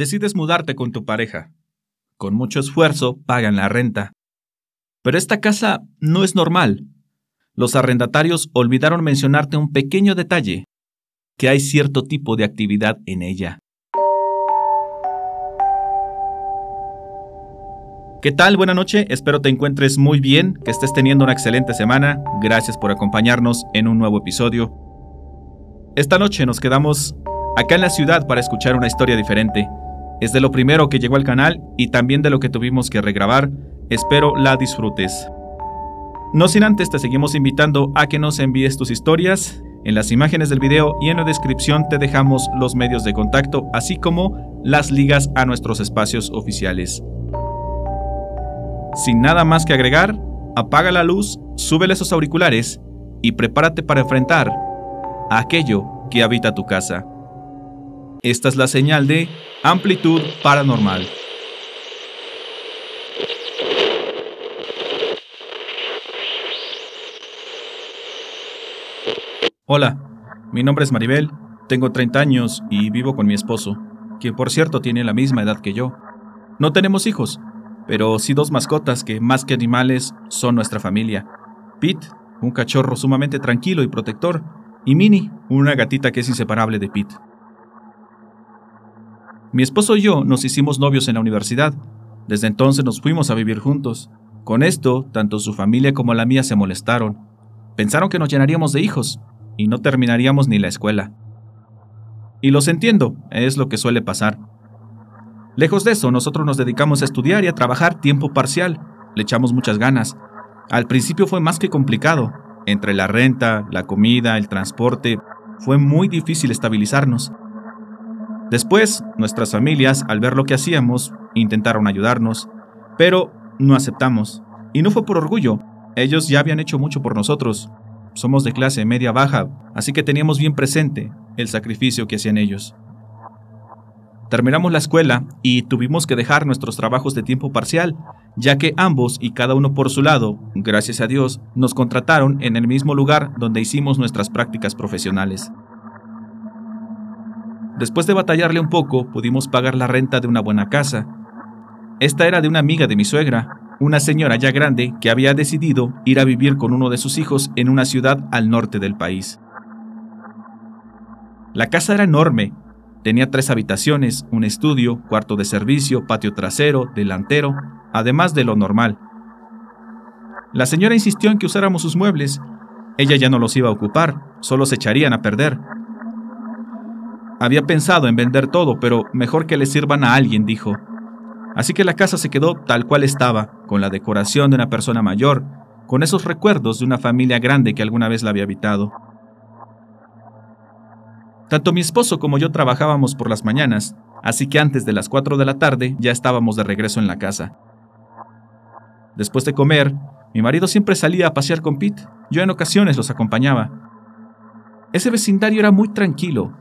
decides mudarte con tu pareja. Con mucho esfuerzo pagan la renta. Pero esta casa no es normal. Los arrendatarios olvidaron mencionarte un pequeño detalle, que hay cierto tipo de actividad en ella. ¿Qué tal? Buena noche, espero te encuentres muy bien, que estés teniendo una excelente semana. Gracias por acompañarnos en un nuevo episodio. Esta noche nos quedamos acá en la ciudad para escuchar una historia diferente. Es de lo primero que llegó al canal y también de lo que tuvimos que regrabar. Espero la disfrutes. No sin antes te seguimos invitando a que nos envíes tus historias. En las imágenes del video y en la descripción te dejamos los medios de contacto, así como las ligas a nuestros espacios oficiales. Sin nada más que agregar, apaga la luz, súbele esos auriculares y prepárate para enfrentar a aquello que habita tu casa. Esta es la señal de amplitud paranormal. Hola, mi nombre es Maribel, tengo 30 años y vivo con mi esposo, quien por cierto tiene la misma edad que yo. No tenemos hijos, pero sí dos mascotas que más que animales son nuestra familia. Pete, un cachorro sumamente tranquilo y protector, y Minnie, una gatita que es inseparable de Pete. Mi esposo y yo nos hicimos novios en la universidad. Desde entonces nos fuimos a vivir juntos. Con esto, tanto su familia como la mía se molestaron. Pensaron que nos llenaríamos de hijos y no terminaríamos ni la escuela. Y los entiendo, es lo que suele pasar. Lejos de eso, nosotros nos dedicamos a estudiar y a trabajar tiempo parcial. Le echamos muchas ganas. Al principio fue más que complicado. Entre la renta, la comida, el transporte, fue muy difícil estabilizarnos. Después, nuestras familias, al ver lo que hacíamos, intentaron ayudarnos, pero no aceptamos. Y no fue por orgullo, ellos ya habían hecho mucho por nosotros. Somos de clase media baja, así que teníamos bien presente el sacrificio que hacían ellos. Terminamos la escuela y tuvimos que dejar nuestros trabajos de tiempo parcial, ya que ambos y cada uno por su lado, gracias a Dios, nos contrataron en el mismo lugar donde hicimos nuestras prácticas profesionales. Después de batallarle un poco, pudimos pagar la renta de una buena casa. Esta era de una amiga de mi suegra, una señora ya grande que había decidido ir a vivir con uno de sus hijos en una ciudad al norte del país. La casa era enorme Tenía tres habitaciones, un estudio, cuarto de servicio, patio trasero, delantero, además de lo normal. La señora insistió en que usáramos sus muebles. Ella ya no los iba a ocupar, solo se echarían a perder. Había pensado en vender todo, pero mejor que le sirvan a alguien, dijo. Así que la casa se quedó tal cual estaba, con la decoración de una persona mayor, con esos recuerdos de una familia grande que alguna vez la había habitado. Tanto mi esposo como yo trabajábamos por las mañanas, así que antes de las 4 de la tarde ya estábamos de regreso en la casa. Después de comer, mi marido siempre salía a pasear con Pete, yo en ocasiones los acompañaba. Ese vecindario era muy tranquilo,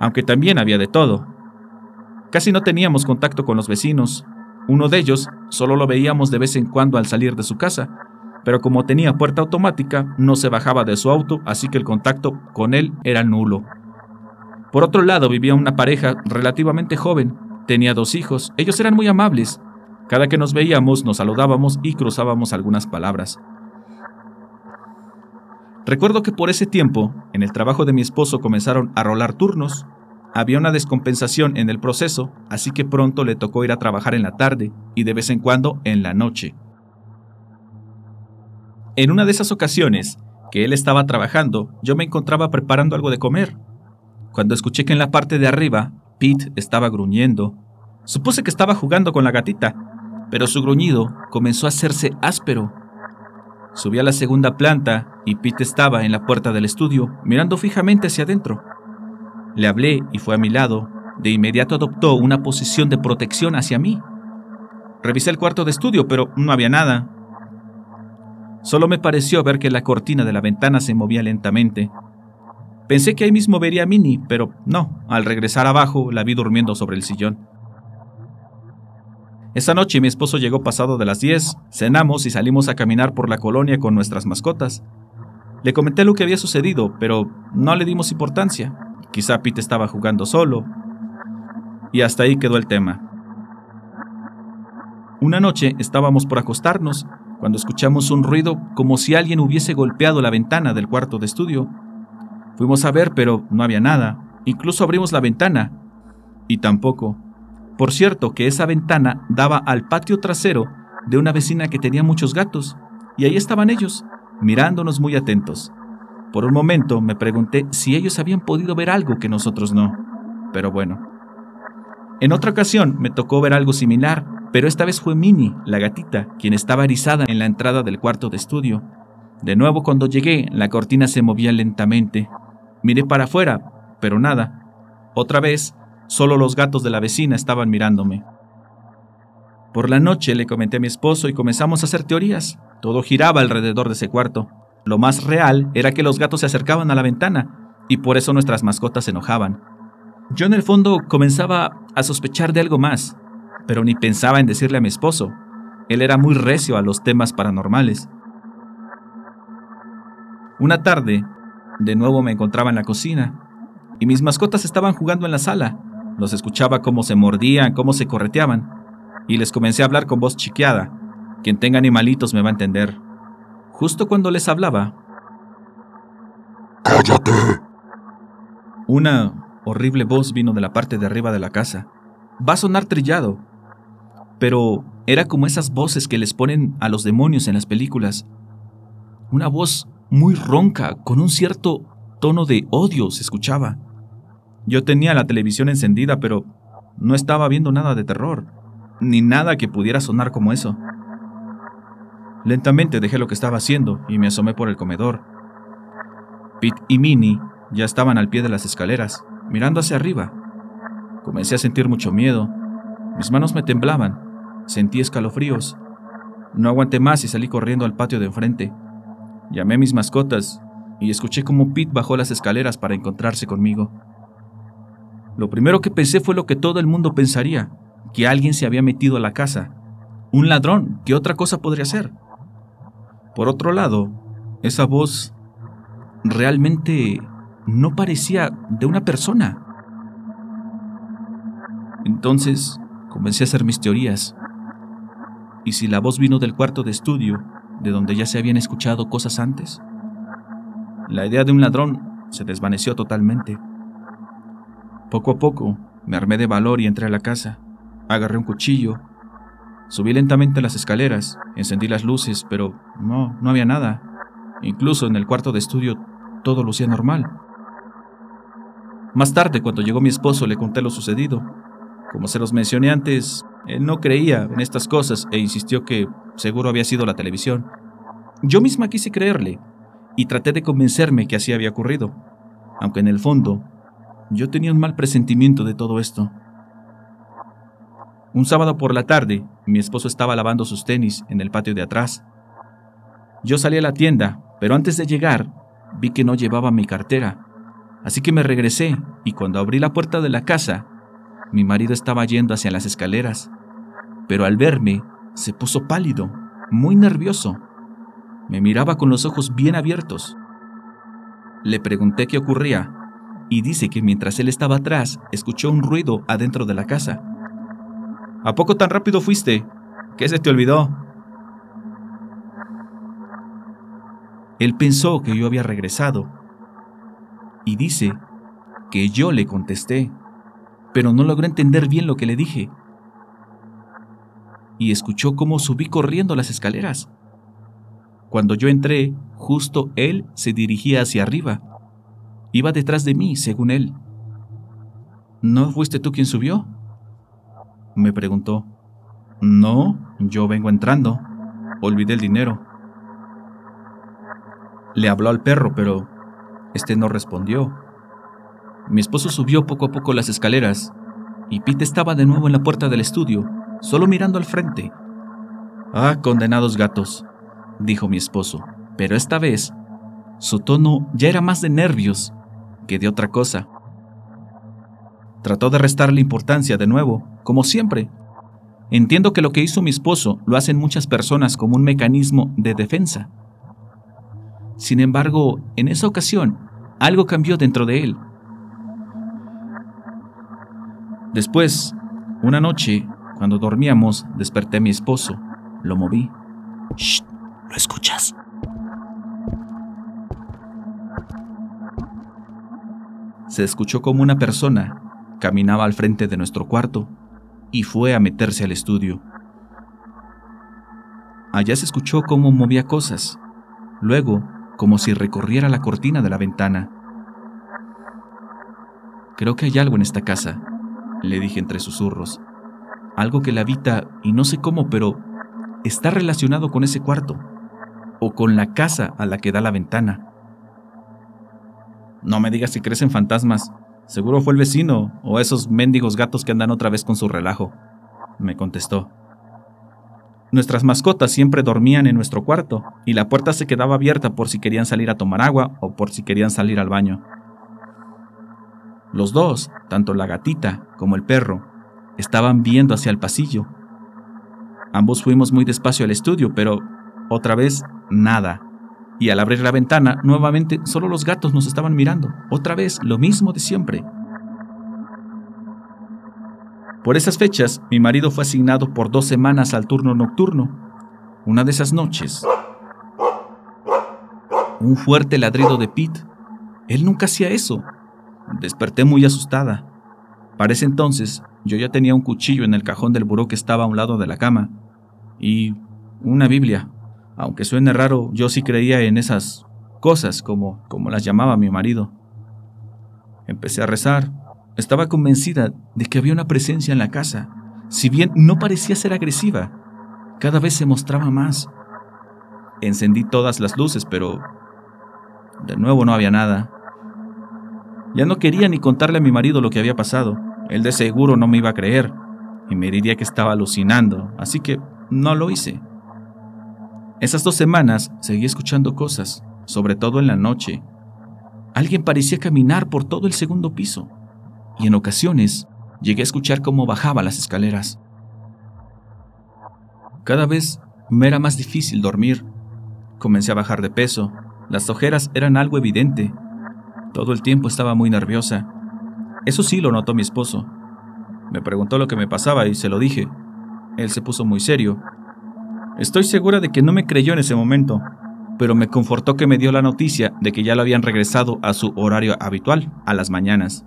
aunque también había de todo. Casi no teníamos contacto con los vecinos, uno de ellos solo lo veíamos de vez en cuando al salir de su casa, pero como tenía puerta automática, no se bajaba de su auto, así que el contacto con él era nulo. Por otro lado, vivía una pareja relativamente joven. Tenía dos hijos. Ellos eran muy amables. Cada que nos veíamos, nos saludábamos y cruzábamos algunas palabras. Recuerdo que por ese tiempo, en el trabajo de mi esposo comenzaron a rolar turnos. Había una descompensación en el proceso, así que pronto le tocó ir a trabajar en la tarde y de vez en cuando en la noche. En una de esas ocasiones que él estaba trabajando, yo me encontraba preparando algo de comer cuando escuché que en la parte de arriba Pete estaba gruñendo. Supuse que estaba jugando con la gatita, pero su gruñido comenzó a hacerse áspero. Subí a la segunda planta y Pete estaba en la puerta del estudio, mirando fijamente hacia adentro. Le hablé y fue a mi lado. De inmediato adoptó una posición de protección hacia mí. Revisé el cuarto de estudio, pero no había nada. Solo me pareció ver que la cortina de la ventana se movía lentamente. Pensé que ahí mismo vería a Minnie, pero no, al regresar abajo la vi durmiendo sobre el sillón. Esa noche mi esposo llegó pasado de las 10, cenamos y salimos a caminar por la colonia con nuestras mascotas. Le comenté lo que había sucedido, pero no le dimos importancia. Quizá Pete estaba jugando solo. Y hasta ahí quedó el tema. Una noche estábamos por acostarnos cuando escuchamos un ruido como si alguien hubiese golpeado la ventana del cuarto de estudio. Fuimos a ver, pero no había nada. Incluso abrimos la ventana. Y tampoco. Por cierto, que esa ventana daba al patio trasero de una vecina que tenía muchos gatos. Y ahí estaban ellos, mirándonos muy atentos. Por un momento me pregunté si ellos habían podido ver algo que nosotros no. Pero bueno. En otra ocasión me tocó ver algo similar, pero esta vez fue Minnie, la gatita, quien estaba erizada en la entrada del cuarto de estudio. De nuevo cuando llegué, la cortina se movía lentamente. Miré para afuera, pero nada. Otra vez, solo los gatos de la vecina estaban mirándome. Por la noche le comenté a mi esposo y comenzamos a hacer teorías. Todo giraba alrededor de ese cuarto. Lo más real era que los gatos se acercaban a la ventana, y por eso nuestras mascotas se enojaban. Yo en el fondo comenzaba a sospechar de algo más, pero ni pensaba en decirle a mi esposo. Él era muy recio a los temas paranormales. Una tarde, de nuevo me encontraba en la cocina, y mis mascotas estaban jugando en la sala. Los escuchaba cómo se mordían, cómo se correteaban, y les comencé a hablar con voz chiqueada. Quien tenga animalitos me va a entender. Justo cuando les hablaba... ¡Cállate! Una horrible voz vino de la parte de arriba de la casa. Va a sonar trillado, pero era como esas voces que les ponen a los demonios en las películas. Una voz muy ronca, con un cierto tono de odio se escuchaba. Yo tenía la televisión encendida, pero no estaba viendo nada de terror, ni nada que pudiera sonar como eso. Lentamente dejé lo que estaba haciendo y me asomé por el comedor. Pete y Minnie ya estaban al pie de las escaleras, mirando hacia arriba. Comencé a sentir mucho miedo. Mis manos me temblaban Sentí escalofríos. No aguanté más y salí corriendo al patio de enfrente. Llamé a mis mascotas y escuché cómo Pete bajó las escaleras para encontrarse conmigo. Lo primero que pensé fue lo que todo el mundo pensaría, que alguien se había metido a la casa. Un ladrón, ¿qué otra cosa podría ser? Por otro lado, esa voz realmente no parecía de una persona. Entonces comencé a hacer mis teorías. ¿Y si la voz vino del cuarto de estudio, de donde ya se habían escuchado cosas antes? La idea de un ladrón se desvaneció totalmente. Poco a poco me armé de valor y entré a la casa. Agarré un cuchillo. Subí lentamente las escaleras, encendí las luces, pero no, no había nada. Incluso en el cuarto de estudio todo lucía normal. Más tarde, cuando llegó mi esposo, le conté lo sucedido. Como se los mencioné antes, él no creía en estas cosas e insistió que seguro había sido la televisión. Yo misma quise creerle y traté de convencerme que así había ocurrido, aunque en el fondo yo tenía un mal presentimiento de todo esto. Un sábado por la tarde, mi esposo estaba lavando sus tenis en el patio de atrás. Yo salí a la tienda, pero antes de llegar vi que no llevaba mi cartera, así que me regresé y cuando abrí la puerta de la casa, mi marido estaba yendo hacia las escaleras pero al verme se puso pálido, muy nervioso. Me miraba con los ojos bien abiertos. Le pregunté qué ocurría y dice que mientras él estaba atrás escuchó un ruido adentro de la casa. ¿A poco tan rápido fuiste? ¿Qué se te olvidó? Él pensó que yo había regresado y dice que yo le contesté, pero no logró entender bien lo que le dije y escuchó cómo subí corriendo las escaleras. Cuando yo entré, justo él se dirigía hacia arriba. Iba detrás de mí, según él. ¿No fuiste tú quien subió? Me preguntó. No, yo vengo entrando. Olvidé el dinero. Le habló al perro, pero este no respondió. Mi esposo subió poco a poco las escaleras y Pete estaba de nuevo en la puerta del estudio, solo mirando al frente. Ah, condenados gatos, dijo mi esposo, pero esta vez su tono ya era más de nervios que de otra cosa. Trató de restarle importancia de nuevo, como siempre. Entiendo que lo que hizo mi esposo lo hacen muchas personas como un mecanismo de defensa. Sin embargo, en esa ocasión, algo cambió dentro de él. Después, una noche, cuando dormíamos, desperté a mi esposo. Lo moví. Shh, ¿lo escuchas? Se escuchó como una persona caminaba al frente de nuestro cuarto y fue a meterse al estudio. Allá se escuchó cómo movía cosas, luego como si recorriera la cortina de la ventana. Creo que hay algo en esta casa, le dije entre susurros. Algo que la habita y no sé cómo, pero está relacionado con ese cuarto o con la casa a la que da la ventana. No me digas si crecen fantasmas. Seguro fue el vecino o esos mendigos gatos que andan otra vez con su relajo, me contestó. Nuestras mascotas siempre dormían en nuestro cuarto y la puerta se quedaba abierta por si querían salir a tomar agua o por si querían salir al baño. Los dos, tanto la gatita como el perro, estaban viendo hacia el pasillo. Ambos fuimos muy despacio al estudio, pero otra vez nada. Y al abrir la ventana, nuevamente solo los gatos nos estaban mirando. Otra vez lo mismo de siempre. Por esas fechas, mi marido fue asignado por dos semanas al turno nocturno. Una de esas noches, un fuerte ladrido de Pete. Él nunca hacía eso. Desperté muy asustada. Para ese entonces, yo ya tenía un cuchillo en el cajón del buró que estaba a un lado de la cama y una Biblia. Aunque suene raro, yo sí creía en esas cosas como, como las llamaba mi marido. Empecé a rezar. Estaba convencida de que había una presencia en la casa, si bien no parecía ser agresiva. Cada vez se mostraba más. Encendí todas las luces, pero de nuevo no había nada. Ya no quería ni contarle a mi marido lo que había pasado. Él de seguro no me iba a creer y me diría que estaba alucinando, así que no lo hice. Esas dos semanas seguí escuchando cosas, sobre todo en la noche. Alguien parecía caminar por todo el segundo piso, y en ocasiones llegué a escuchar cómo bajaba las escaleras. Cada vez me era más difícil dormir. Comencé a bajar de peso, las ojeras eran algo evidente. Todo el tiempo estaba muy nerviosa. Eso sí lo notó mi esposo. Me preguntó lo que me pasaba y se lo dije. Él se puso muy serio Estoy segura de que no me creyó en ese momento, pero me confortó que me dio la noticia de que ya lo habían regresado a su horario habitual, a las mañanas.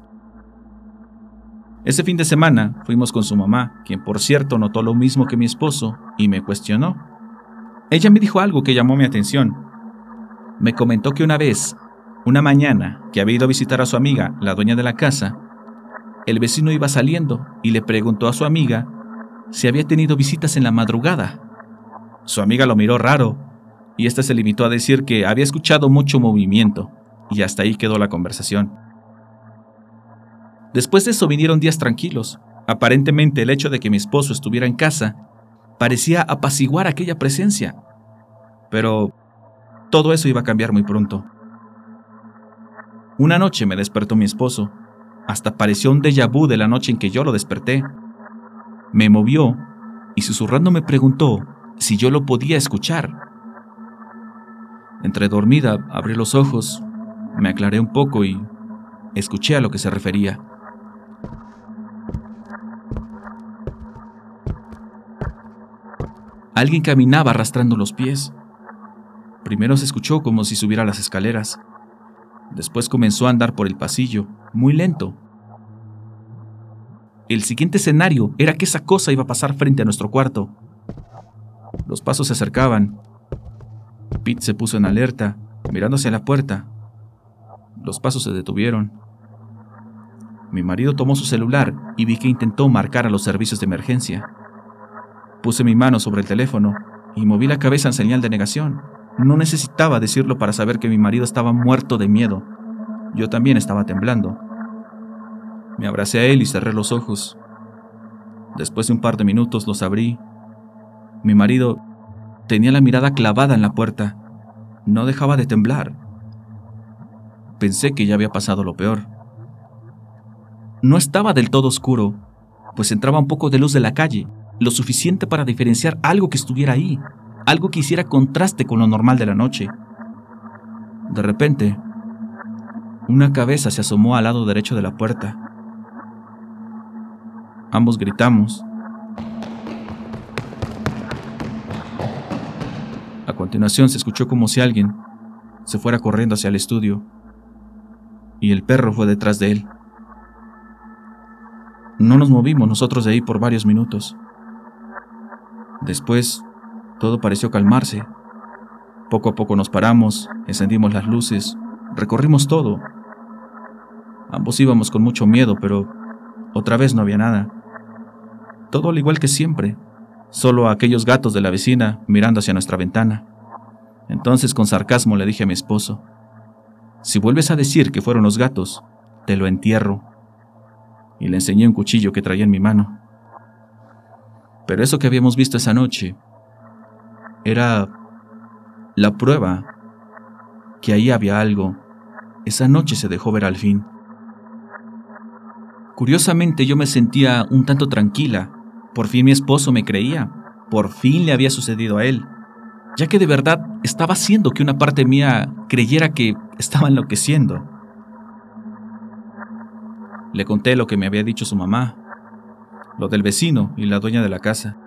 Ese fin de semana fuimos con su mamá, quien por cierto notó lo mismo que mi esposo y me cuestionó. Ella me dijo algo que llamó mi atención. Me comentó que una vez, una mañana, que había ido a visitar a su amiga, la dueña de la casa, el vecino iba saliendo y le preguntó a su amiga si había tenido visitas en la madrugada su amiga lo miró raro, y éste se limitó a decir que había escuchado mucho movimiento, y hasta ahí quedó la conversación. Después de eso vinieron días tranquilos. Aparentemente el hecho de que mi esposo estuviera en casa parecía apaciguar aquella presencia. Pero todo eso iba a cambiar muy pronto. Una noche me despertó mi esposo. Hasta pareció un déjà vu de la noche en que yo lo desperté. Me movió y susurrando me preguntó si yo lo podía escuchar. Entre dormida, abrí los ojos, me aclaré un poco y escuché a lo que se refería. Alguien caminaba arrastrando los pies. Primero se escuchó como si subiera las escaleras. Después comenzó a andar por el pasillo, muy lento. El siguiente escenario era que esa cosa iba a pasar frente a nuestro cuarto. Los pasos se acercaban. Pete se puso en alerta, mirándose a la puerta. Los pasos se detuvieron. Mi marido tomó su celular y vi que intentó marcar a los servicios de emergencia. Puse mi mano sobre el teléfono y moví la cabeza en señal de negación. No necesitaba decirlo para saber que mi marido estaba muerto de miedo. Yo también estaba temblando. Me abracé a él y cerré los ojos. Después de un par de minutos los abrí mi marido tenía la mirada clavada en la puerta. No dejaba de temblar. Pensé que ya había pasado lo peor. No estaba del todo oscuro, pues entraba un poco de luz de la calle, lo suficiente para diferenciar algo que estuviera ahí, algo que hiciera contraste con lo normal de la noche. De repente, una cabeza se asomó al lado derecho de la puerta. Ambos gritamos. Continuación se escuchó como si alguien se fuera corriendo hacia el estudio y el perro fue detrás de él. No nos movimos nosotros de ahí por varios minutos. Después, todo pareció calmarse. Poco a poco nos paramos, encendimos las luces, recorrimos todo. Ambos íbamos con mucho miedo, pero otra vez no había nada. Todo al igual que siempre, solo aquellos gatos de la vecina mirando hacia nuestra ventana. Entonces con sarcasmo le dije a mi esposo, si vuelves a decir que fueron los gatos, te lo entierro y le enseñé un cuchillo que traía en mi mano. Pero eso que habíamos visto esa noche era la prueba que ahí había algo. Esa noche se dejó ver al fin. Curiosamente yo me sentía un tanto tranquila. Por fin mi esposo me creía. Por fin le había sucedido a él. Ya que de verdad estaba haciendo que una parte mía creyera que estaba enloqueciendo. Le conté lo que me había dicho su mamá, lo del vecino y la dueña de la casa.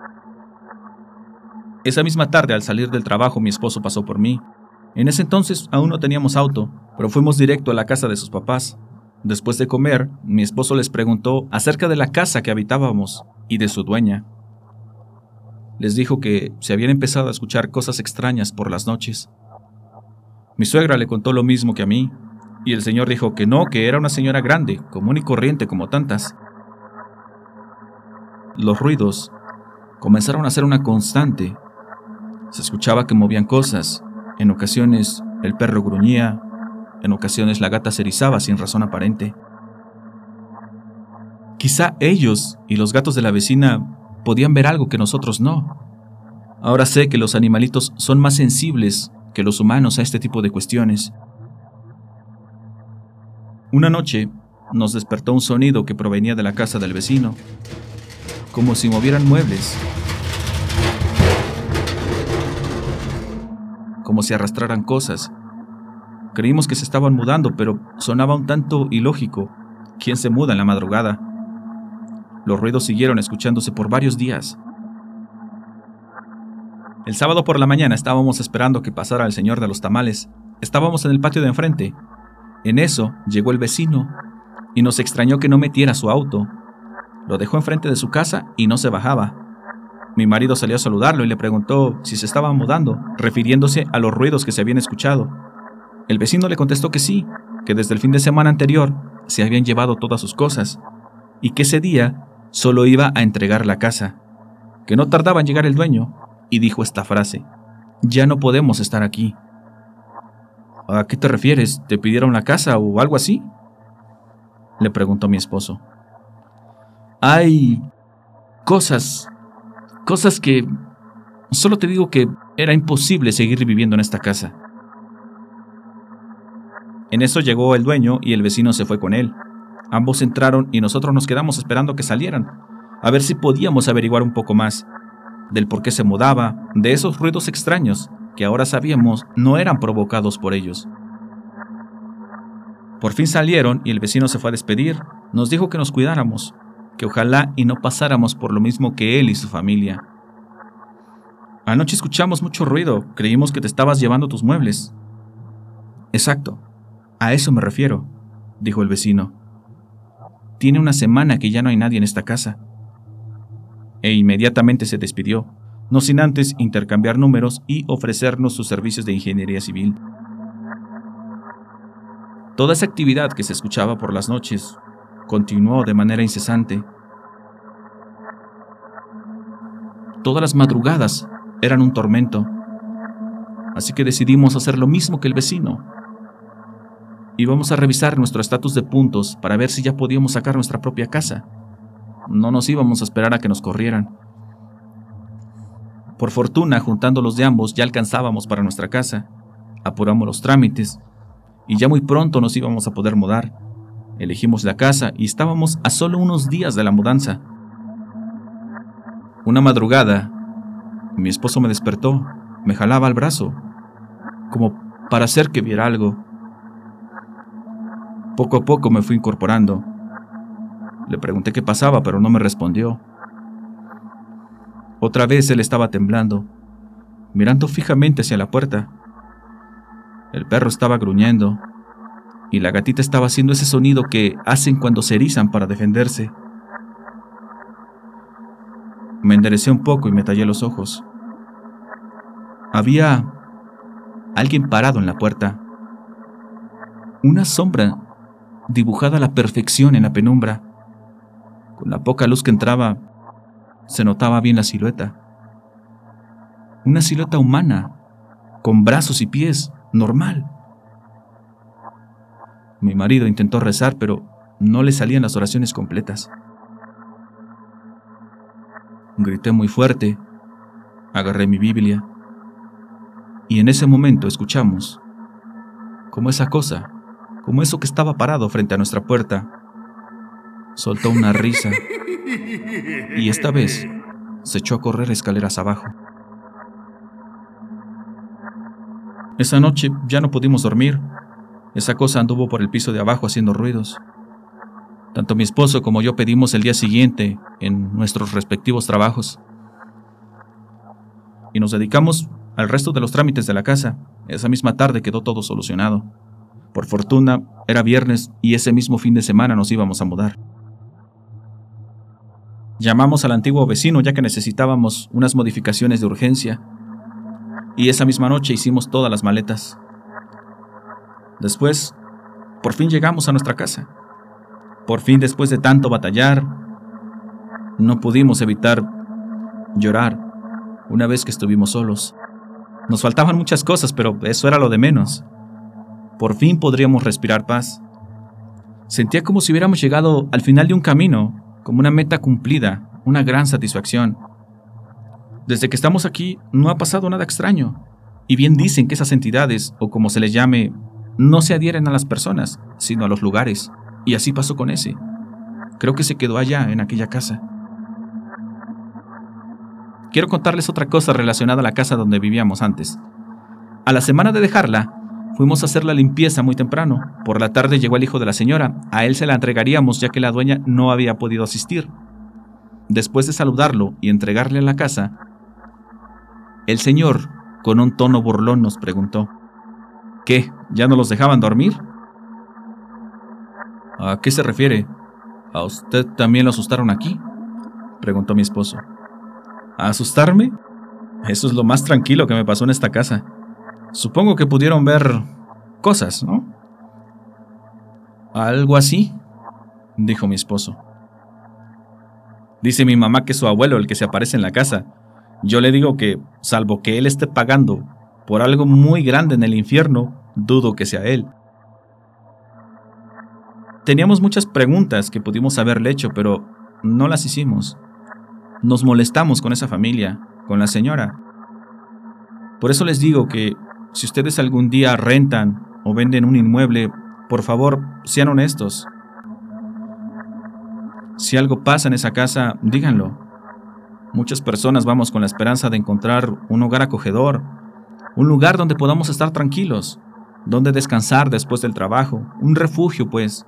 Esa misma tarde, al salir del trabajo, mi esposo pasó por mí. En ese entonces aún no teníamos auto, pero fuimos directo a la casa de sus papás. Después de comer, mi esposo les preguntó acerca de la casa que habitábamos y de su dueña. Les dijo que se habían empezado a escuchar cosas extrañas por las noches. Mi suegra le contó lo mismo que a mí, y el señor dijo que no, que era una señora grande, común y corriente como tantas. Los ruidos comenzaron a ser una constante. Se escuchaba que movían cosas. En ocasiones el perro gruñía, en ocasiones la gata se erizaba sin razón aparente. Quizá ellos y los gatos de la vecina podían ver algo que nosotros no. Ahora sé que los animalitos son más sensibles que los humanos a este tipo de cuestiones. Una noche nos despertó un sonido que provenía de la casa del vecino, como si movieran muebles, como si arrastraran cosas. Creímos que se estaban mudando, pero sonaba un tanto ilógico. ¿Quién se muda en la madrugada? Los ruidos siguieron escuchándose por varios días. El sábado por la mañana estábamos esperando que pasara el señor de los tamales. Estábamos en el patio de enfrente, en eso llegó el vecino y nos extrañó que no metiera su auto. Lo dejó enfrente de su casa y no se bajaba. Mi marido salió a saludarlo y le preguntó si se estaba mudando, refiriéndose a los ruidos que se habían escuchado. El vecino le contestó que sí, que desde el fin de semana anterior se habían llevado todas sus cosas y que ese día solo iba a entregar la casa, que no tardaba en llegar el dueño, y dijo esta frase, ya no podemos estar aquí. ¿A qué te refieres? ¿Te pidieron la casa o algo así? Le preguntó mi esposo. Hay cosas, cosas que... Solo te digo que era imposible seguir viviendo en esta casa. En eso llegó el dueño y el vecino se fue con él. Ambos entraron y nosotros nos quedamos esperando que salieran, a ver si podíamos averiguar un poco más del por qué se mudaba, de esos ruidos extraños que ahora sabíamos no eran provocados por ellos. Por fin salieron y el vecino se fue a despedir. Nos dijo que nos cuidáramos, que ojalá y no pasáramos por lo mismo que él y su familia. Anoche escuchamos mucho ruido, creímos que te estabas llevando tus muebles. Exacto, a eso me refiero, dijo el vecino. Tiene una semana que ya no hay nadie en esta casa. E inmediatamente se despidió no sin antes intercambiar números y ofrecernos sus servicios de ingeniería civil. Toda esa actividad que se escuchaba por las noches continuó de manera incesante. Todas las madrugadas eran un tormento, así que decidimos hacer lo mismo que el vecino. Íbamos a revisar nuestro estatus de puntos para ver si ya podíamos sacar nuestra propia casa. No nos íbamos a esperar a que nos corrieran. Por fortuna, juntando los de ambos, ya alcanzábamos para nuestra casa. Apuramos los trámites y ya muy pronto nos íbamos a poder mudar. Elegimos la casa y estábamos a solo unos días de la mudanza. Una madrugada, mi esposo me despertó, me jalaba al brazo, como para hacer que viera algo. Poco a poco me fui incorporando. Le pregunté qué pasaba, pero no me respondió. Otra vez él estaba temblando, mirando fijamente hacia la puerta. El perro estaba gruñendo y la gatita estaba haciendo ese sonido que hacen cuando se erizan para defenderse. Me enderecé un poco y me tallé los ojos. Había alguien parado en la puerta. Una sombra dibujada a la perfección en la penumbra. Con la poca luz que entraba, se notaba bien la silueta. Una silueta humana, con brazos y pies, normal. Mi marido intentó rezar, pero no le salían las oraciones completas. Grité muy fuerte, agarré mi Biblia, y en ese momento escuchamos como esa cosa, como eso que estaba parado frente a nuestra puerta, soltó una risa y esta vez se echó a correr escaleras abajo. Esa noche ya no pudimos dormir. Esa cosa anduvo por el piso de abajo haciendo ruidos. Tanto mi esposo como yo pedimos el día siguiente en nuestros respectivos trabajos. Y nos dedicamos al resto de los trámites de la casa. Esa misma tarde quedó todo solucionado. Por fortuna, era viernes y ese mismo fin de semana nos íbamos a mudar. Llamamos al antiguo vecino ya que necesitábamos unas modificaciones de urgencia. Y esa misma noche hicimos todas las maletas. Después, por fin llegamos a nuestra casa. Por fin, después de tanto batallar, no pudimos evitar llorar una vez que estuvimos solos. Nos faltaban muchas cosas, pero eso era lo de menos. Por fin podríamos respirar paz. Sentía como si hubiéramos llegado al final de un camino como una meta cumplida, una gran satisfacción. Desde que estamos aquí no ha pasado nada extraño, y bien dicen que esas entidades, o como se les llame, no se adhieren a las personas, sino a los lugares, y así pasó con ese. Creo que se quedó allá, en aquella casa. Quiero contarles otra cosa relacionada a la casa donde vivíamos antes. A la semana de dejarla, Fuimos a hacer la limpieza muy temprano. Por la tarde llegó el hijo de la señora. A él se la entregaríamos ya que la dueña no había podido asistir. Después de saludarlo y entregarle a la casa, el señor, con un tono burlón, nos preguntó, ¿Qué? ¿Ya no los dejaban dormir? ¿A qué se refiere? ¿A usted también lo asustaron aquí? preguntó mi esposo. ¿A asustarme? Eso es lo más tranquilo que me pasó en esta casa. Supongo que pudieron ver cosas, ¿no? Algo así, dijo mi esposo. Dice mi mamá que es su abuelo el que se aparece en la casa. Yo le digo que, salvo que él esté pagando por algo muy grande en el infierno, dudo que sea él. Teníamos muchas preguntas que pudimos haberle hecho, pero no las hicimos. Nos molestamos con esa familia, con la señora. Por eso les digo que si ustedes algún día rentan o venden un inmueble, por favor, sean honestos. Si algo pasa en esa casa, díganlo. Muchas personas vamos con la esperanza de encontrar un hogar acogedor, un lugar donde podamos estar tranquilos, donde descansar después del trabajo, un refugio, pues.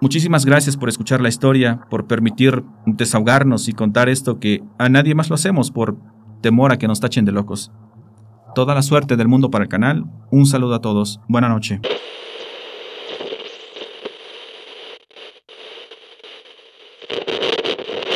Muchísimas gracias por escuchar la historia, por permitir desahogarnos y contar esto que a nadie más lo hacemos por temor a que nos tachen de locos. Toda la suerte del mundo para el canal. Un saludo a todos. Buena noche.